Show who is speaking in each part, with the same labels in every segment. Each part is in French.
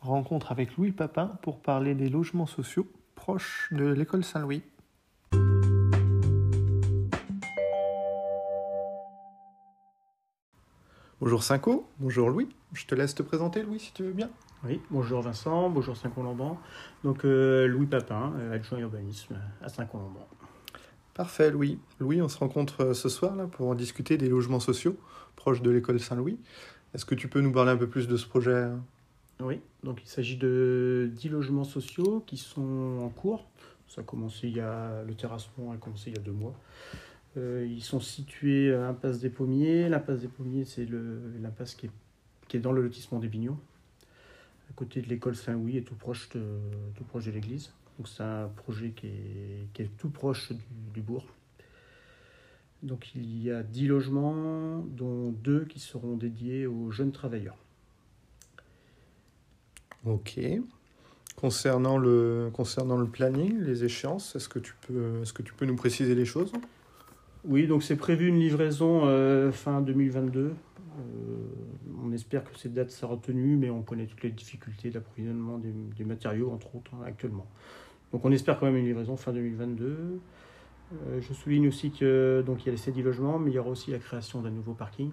Speaker 1: Rencontre avec Louis Papin pour parler des logements sociaux proches de l'école Saint-Louis. Bonjour Cinco, bonjour Louis. Je te laisse te présenter Louis si tu veux bien.
Speaker 2: Oui, bonjour Vincent, bonjour Saint-Colomban. Donc euh, Louis Papin, euh, adjoint urbanisme à Saint-Colomban.
Speaker 1: Parfait Louis. Louis, on se rencontre euh, ce soir là pour en discuter des logements sociaux proches de l'école Saint-Louis. Est-ce que tu peux nous parler un peu plus de ce projet
Speaker 2: Oui, donc il s'agit de 10 logements sociaux qui sont en cours. Ça a commencé il y a, le terrassement a commencé il y a deux mois. Euh, ils sont situés à l'impasse des Pommiers. L'impasse des Pommiers, c'est l'impasse qui est, qui est dans le lotissement des Bignons, à côté de l'école Saint-Louis et tout proche de, tout proche de l'église. Donc c'est un projet qui est, qui est tout proche du, bourg. Donc il y a 10 logements, dont deux qui seront dédiés aux jeunes travailleurs.
Speaker 1: Ok. Concernant le, concernant le planning, les échéances, est-ce que, tu peux, est-ce que tu peux nous préciser les choses?
Speaker 2: Oui, donc c'est prévu une livraison euh, fin 2022. Euh, on espère que cette date sera tenue, mais on connaît toutes les difficultés d'approvisionnement des, des, matériaux, entre autres, hein, actuellement. Donc on espère quand même une livraison fin 2022. Euh, je souligne aussi que donc il y a les 7 logements, mais il y aura aussi la création d'un nouveau parking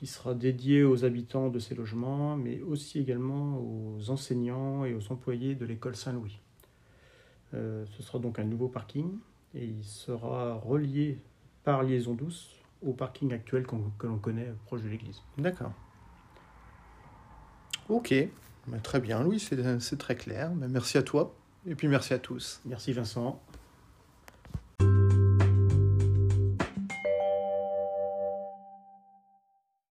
Speaker 2: qui sera dédié aux habitants de ces logements, mais aussi également aux enseignants et aux employés de l'école Saint-Louis. Euh, ce sera donc un nouveau parking et il sera relié par liaison douce au parking actuel qu que l'on connaît proche de l'église.
Speaker 1: D'accord. Ok, très bien Louis, c'est très clair. Merci à toi et puis merci à tous.
Speaker 2: Merci Vincent.